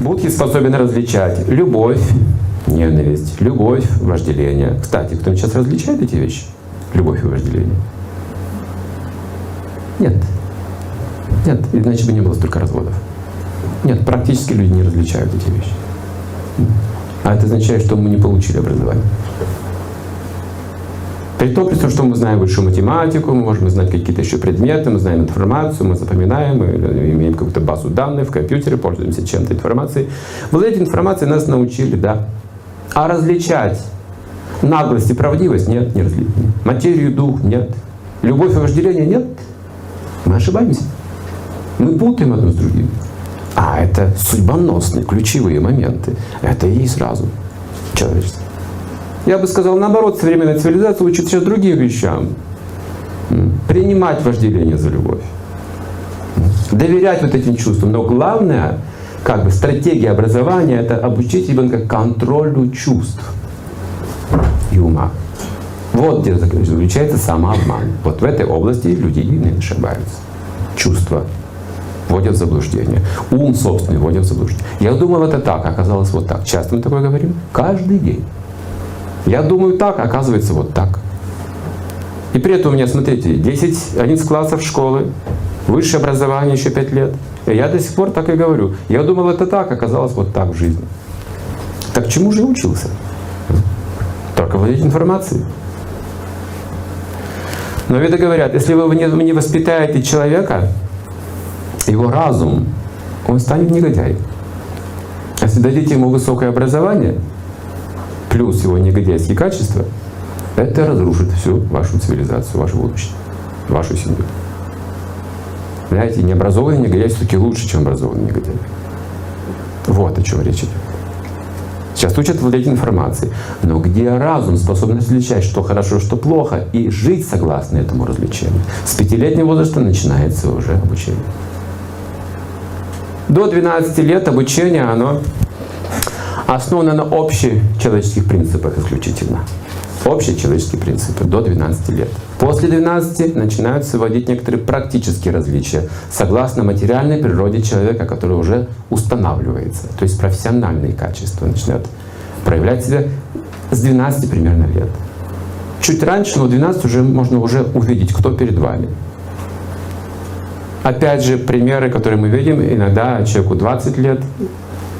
Будхи способен различать любовь, ненависть, любовь, вожделение. Кстати, кто сейчас различает эти вещи? Любовь и вожделение? Нет. Нет, иначе бы не было столько разводов. Нет, практически люди не различают эти вещи. А это означает, что мы не получили образование. При том, при том, что мы знаем высшую математику, мы можем знать какие-то еще предметы, мы знаем информацию, мы запоминаем, мы имеем какую-то базу данных в компьютере, пользуемся чем-то информацией. Владеть информацией нас научили, да. А различать наглость и правдивость нет, не различить. Материю, дух нет. Любовь и вожделение нет. Мы ошибаемся. Мы путаем одно с другим. А это судьбоносные, ключевые моменты. Это и есть разум человечества. Я бы сказал, наоборот, современная цивилизация учит сейчас другим вещам. Принимать вожделение за любовь. Доверять вот этим чувствам. Но главное, как бы стратегия образования, это обучить ребенка контролю чувств и ума. Вот где заключается самообман. Вот в этой области люди не ошибаются. Чувства вводят в заблуждение. Ум собственный вводят в заблуждение. Я думал, это так, оказалось вот так. Часто мы такое говорим? Каждый день. Я думаю так, оказывается вот так. И при этом у меня, смотрите, 10, 11 классов школы, высшее образование еще 5 лет. И я до сих пор так и говорю. Я думал, это так, оказалось вот так в жизни. Так чему же я учился? Только владеть информацией. Но веды говорят, если вы не воспитаете человека, его разум, он станет негодяем. Если дадите ему высокое образование, плюс его негодяйские качества, это разрушит всю вашу цивилизацию, ваше будущее, вашу семью. Знаете, необразованный негодяй все-таки лучше, чем образованный негодяй. Вот о чем речь идет. Сейчас учат владеть информацией. Но где разум способен различать, что хорошо, что плохо, и жить согласно этому развлечению? С пятилетнего возраста начинается уже обучение. До 12 лет обучение, оно основано на общечеловеческих принципах исключительно. Общие человеческие принципы до 12 лет. После 12 начинаются вводить некоторые практические различия согласно материальной природе человека, который уже устанавливается. То есть профессиональные качества начинают проявлять себя с 12 примерно лет. Чуть раньше, но в 12 уже можно уже увидеть, кто перед вами. Опять же, примеры, которые мы видим, иногда человеку 20 лет,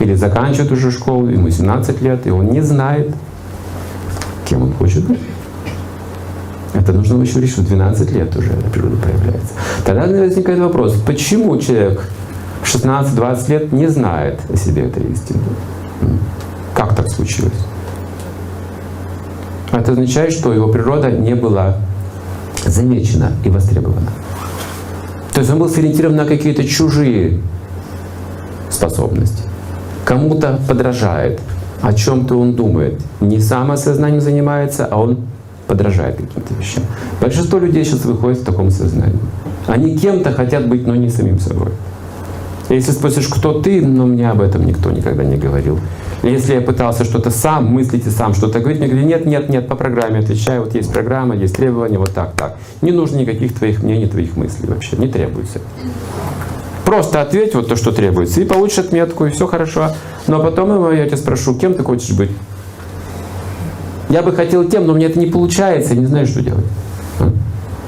или заканчивает уже школу, ему 17 лет, и он не знает, кем он хочет быть. Это нужно еще решить, в 12 лет уже природа проявляется. Тогда возникает вопрос, почему человек в 16-20 лет не знает о себе этой истины? Как так случилось? Это означает, что его природа не была замечена и востребована. То есть он был сориентирован на какие-то чужие способности кому-то подражает, о чем-то он думает. Не самосознанием занимается, а он подражает каким-то вещам. Большинство людей сейчас выходит в таком сознании. Они кем-то хотят быть, но не самим собой. Если спросишь, кто ты, но мне об этом никто никогда не говорил. Если я пытался что-то сам, мыслить и сам что-то говорить, мне говорили, нет, нет, нет, по программе отвечаю, вот есть программа, есть требования, вот так, так. Не нужно никаких твоих мнений, твоих мыслей вообще, не требуется. Просто ответь вот то, что требуется, и получишь отметку, и все хорошо. Но потом я тебя спрошу, кем ты хочешь быть? Я бы хотел тем, но мне это не получается, я не знаю, что делать.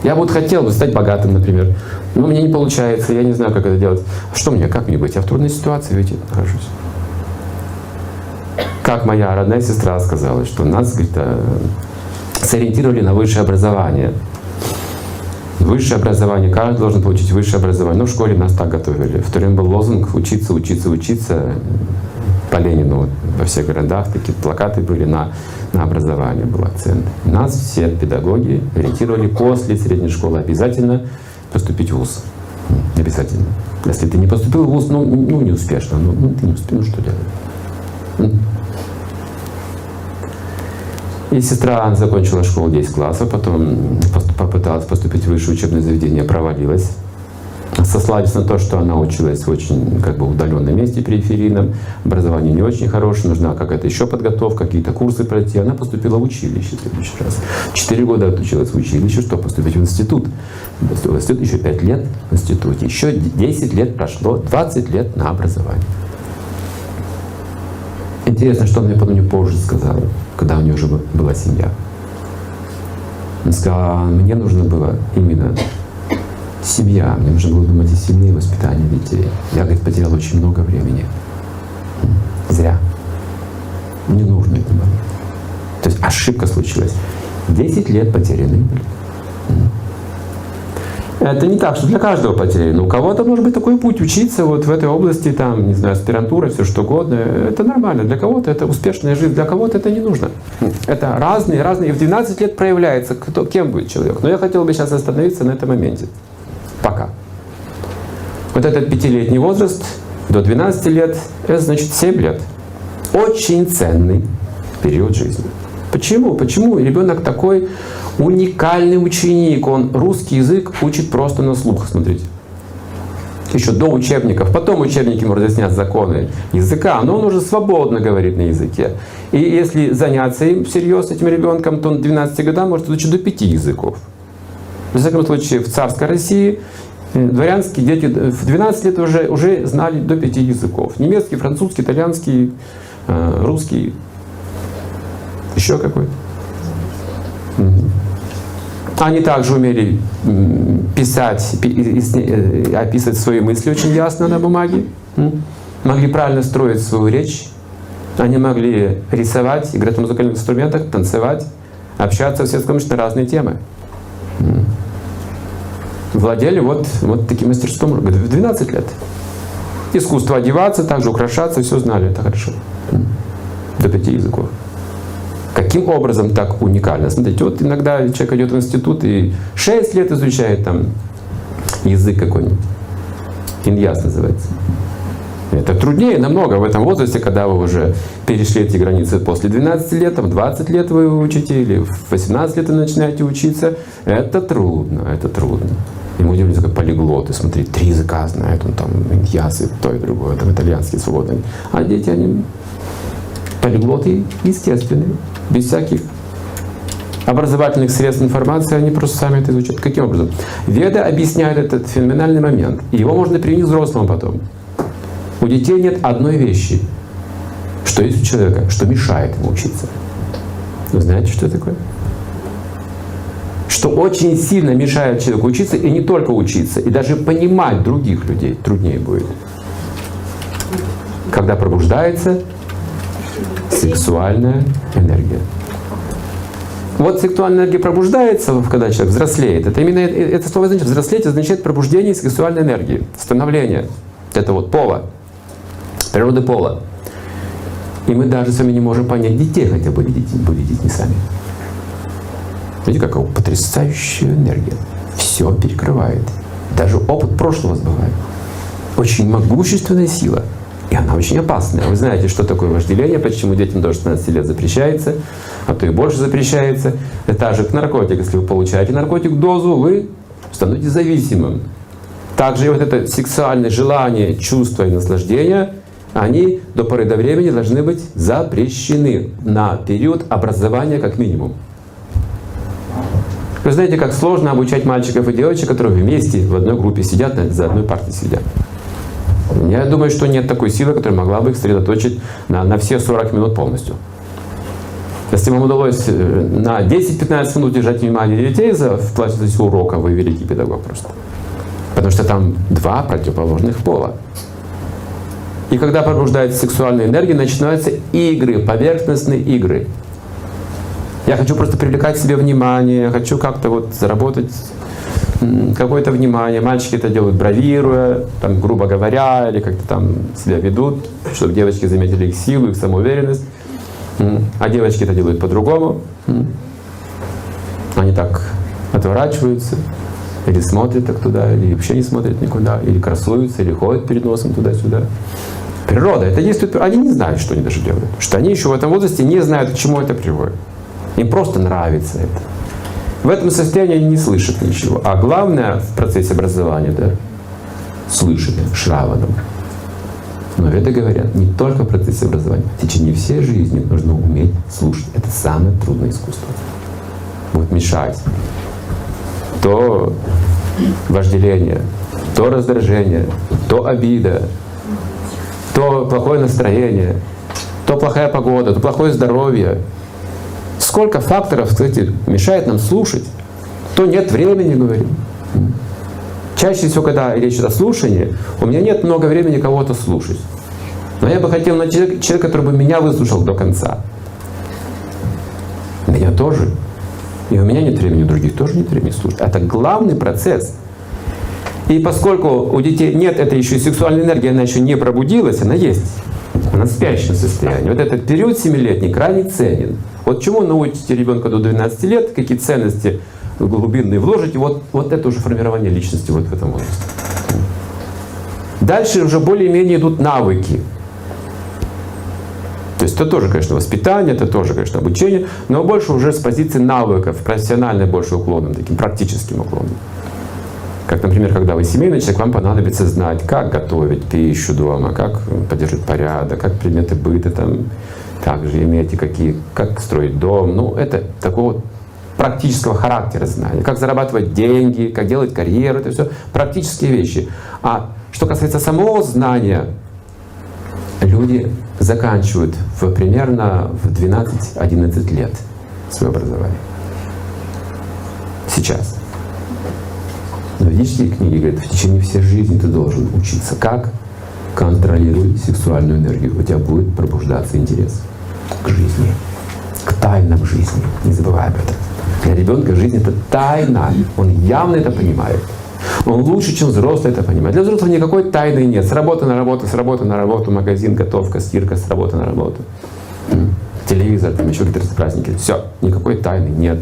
Я вот хотел бы стать богатым, например. Но мне не получается, я не знаю, как это делать. Что мне, как мне быть? Я в трудной ситуации, ведь нахожусь. Как моя родная сестра сказала, что нас, говорит, э, сориентировали на высшее образование. Высшее образование, каждый должен получить высшее образование. Ну, в школе нас так готовили. В то время был лозунг «учиться, учиться, учиться». По Ленину во всех городах такие плакаты были на, на образование, был акцент. Нас все педагоги ориентировали после средней школы обязательно поступить в ВУЗ. Обязательно. Если ты не поступил в ВУЗ, ну, ну не успешно, ну, ну ты не успел, ну что делать? И сестра закончила школу 10 классов, потом попыталась поступить в высшее учебное заведение, провалилась. Сослались на то, что она училась в очень как бы, удаленном месте периферийном, образование не очень хорошее, нужна какая-то еще подготовка, какие-то курсы пройти. Она поступила в училище в следующий раз. Четыре года отучилась в училище, чтобы поступить в институт. В институт еще пять лет в институте, еще 10 лет прошло, 20 лет на образование. Интересно, что мне потом не позже сказал, когда у нее уже была семья. Он сказал, мне нужно было именно семья, мне нужно было думать о семье и воспитании детей. Я, говорит, потерял очень много времени. Зря. Не нужно это было. То есть ошибка случилась. Десять лет потеряны были. Это не так, что для каждого потеряно. У кого-то может быть такой путь учиться вот в этой области, там, не знаю, аспирантура, все что угодно. Это нормально. Для кого-то это успешная жизнь, для кого-то это не нужно. Это разные, разные. И в 12 лет проявляется, кто, кем будет человек. Но я хотел бы сейчас остановиться на этом моменте. Пока. Вот этот пятилетний возраст до 12 лет, это значит 7 лет. Очень ценный период жизни. Почему? Почему ребенок такой уникальный ученик? Он русский язык учит просто на слух, смотрите. Еще до учебников. Потом учебники ему разъяснят законы языка, но он уже свободно говорит на языке. И если заняться им всерьез, этим ребенком, то он 12 годам может изучить до 5 языков. В всяком случае, в царской России э, дворянские дети в 12 лет уже, уже знали до 5 языков. Немецкий, французский, итальянский, э, русский, еще какой-то. Они также умели писать, э, описывать свои мысли очень ясно на бумаге. Могли правильно строить свою речь. Они могли рисовать, играть на музыкальных инструментах, танцевать, общаться в светском на разные темы. Владели вот, вот таким мастерством в 12 лет. Искусство одеваться, также украшаться, все знали, это хорошо. До пяти языков. Каким образом так уникально? Смотрите, вот иногда человек идет в институт и 6 лет изучает там язык какой-нибудь. Иньяс называется. Это труднее намного в этом возрасте, когда вы уже перешли эти границы после 12 лет, там 20 лет вы учите, или в 18 лет вы начинаете учиться. Это трудно, это трудно. Ему удивляются, как полиглоты, смотри, три языка знает, он там иньяс то и другое, там итальянский свободный. А дети, они полиглоты естественные без всяких образовательных средств информации, они просто сами это изучат. Каким образом? Веда объясняет этот феноменальный момент. Его можно применить взрослому потом. У детей нет одной вещи, что есть у человека, что мешает ему учиться. Вы знаете, что такое? Что очень сильно мешает человеку учиться, и не только учиться, и даже понимать других людей труднее будет. Когда пробуждается сексуальная энергия. Вот сексуальная энергия пробуждается, когда человек взрослеет. Это именно это слово значит взрослеть означает пробуждение сексуальной энергии, становление. Это вот пола, природы пола. И мы даже с вами не можем понять детей, хотя бы видеть, были детьми сами. Видите, какая потрясающая энергия. Все перекрывает. Даже опыт прошлого сбывает. Очень могущественная сила – и она очень опасная. Вы знаете, что такое вожделение, почему детям до 16 лет запрещается, а то и больше запрещается. Это же наркотик. Если вы получаете наркотик дозу, вы становитесь зависимым. Также и вот это сексуальное желание, чувство и наслаждение, они до поры до времени должны быть запрещены на период образования как минимум. Вы знаете, как сложно обучать мальчиков и девочек, которые вместе в одной группе сидят, за одной партой сидят. Я думаю, что нет такой силы, которая могла бы их сосредоточить на, на все 40 минут полностью. Если вам удалось э, на 10-15 минут держать внимание детей за в плане урока, вы великий педагог просто. Потому что там два противоположных пола. И когда пробуждается сексуальная энергия, начинаются игры, поверхностные игры. Я хочу просто привлекать себе внимание, я хочу как-то вот заработать какое-то внимание. Мальчики это делают бравируя, там, грубо говоря, или как-то там себя ведут, чтобы девочки заметили их силу, их самоуверенность. А девочки это делают по-другому. Они так отворачиваются, или смотрят так туда, или вообще не смотрят никуда, или красуются, или ходят перед носом туда-сюда. Природа, это действует, они не знают, что они даже делают. Что они еще в этом возрасте не знают, к чему это приводит. Им просто нравится это. В этом состоянии они не слышат ничего. А главное в процессе образования, да, слышали шраваном. Но это говорят не только в процессе образования. В течение всей жизни нужно уметь слушать. Это самое трудное искусство. Вот мешать. То вожделение, то раздражение, то обида, то плохое настроение. то плохая погода, то плохое здоровье. Сколько факторов, кстати, мешает нам слушать. То нет времени, говорим. Чаще всего, когда речь идет о слушании, у меня нет много времени кого-то слушать. Но я бы хотел на человека, человек, который бы меня выслушал до конца. Меня тоже. И у меня нет времени, у других тоже нет времени слушать. Это главный процесс. И поскольку у детей нет этой еще сексуальной энергии, она еще не пробудилась, она есть. Она в спящем состоянии. Вот этот период семилетний крайне ценен. Вот чему научите ребенка до 12 лет, какие ценности глубинные вложите, вот, вот это уже формирование личности вот в этом возрасте. Дальше уже более-менее идут навыки. То есть это тоже, конечно, воспитание, это тоже, конечно, обучение, но больше уже с позиции навыков, профессиональной больше уклоном, таким практическим уклоном. Как, например, когда вы семейный человек, вам понадобится знать, как готовить пищу дома, как поддерживать порядок, как предметы быта там, также имеете какие, как строить дом. Ну, это такого практического характера знания. Как зарабатывать деньги, как делать карьеру, это все практические вещи. А что касается самого знания, люди заканчивают в, примерно в 12-11 лет свое образование. Сейчас. Но ведические книги говорят, в течение всей жизни ты должен учиться, как контролировать сексуальную энергию. У тебя будет пробуждаться интерес к жизни, к тайнам жизни. Не забывай об этом. Для ребенка жизнь это тайна. Он явно это понимает. Он лучше, чем взрослый это понимает. Для взрослых никакой тайны нет. С работы на работу, с работы на работу, магазин, готовка, стирка, с работы на работу. Телевизор, там еще какие-то праздники. Все, никакой тайны нет.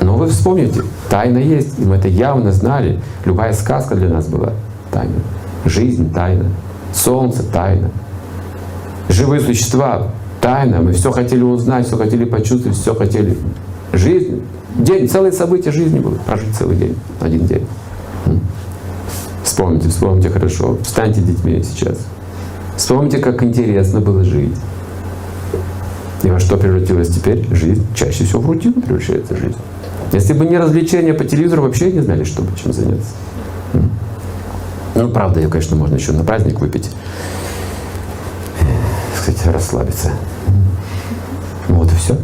Но вы вспомните, тайна есть, мы это явно знали. Любая сказка для нас была тайна. Жизнь тайна. Солнце тайна. Живые существа тайна. Мы все хотели узнать, все хотели почувствовать, все хотели. Жизнь, день, целые события жизни были. Прожить целый день, один день. Вспомните, вспомните хорошо. Встаньте детьми сейчас. Вспомните, как интересно было жить. И во что превратилась теперь жизнь? Чаще всего в рутину превращается жизнь. Если бы не развлечения по телевизору, вообще не знали, что чем заняться. Ну, правда, ее, конечно, можно еще на праздник выпить. Кстати, расслабиться. Вот и все.